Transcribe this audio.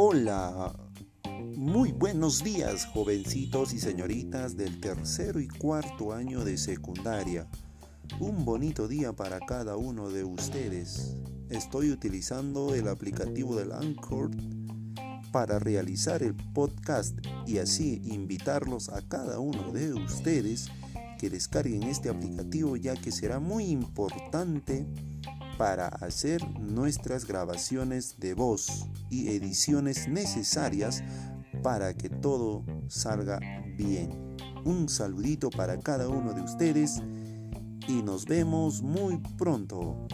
Hola, muy buenos días jovencitos y señoritas del tercero y cuarto año de secundaria. Un bonito día para cada uno de ustedes. Estoy utilizando el aplicativo del Anchor para realizar el podcast y así invitarlos a cada uno de ustedes que descarguen este aplicativo ya que será muy importante para hacer nuestras grabaciones de voz y ediciones necesarias para que todo salga bien. Un saludito para cada uno de ustedes y nos vemos muy pronto.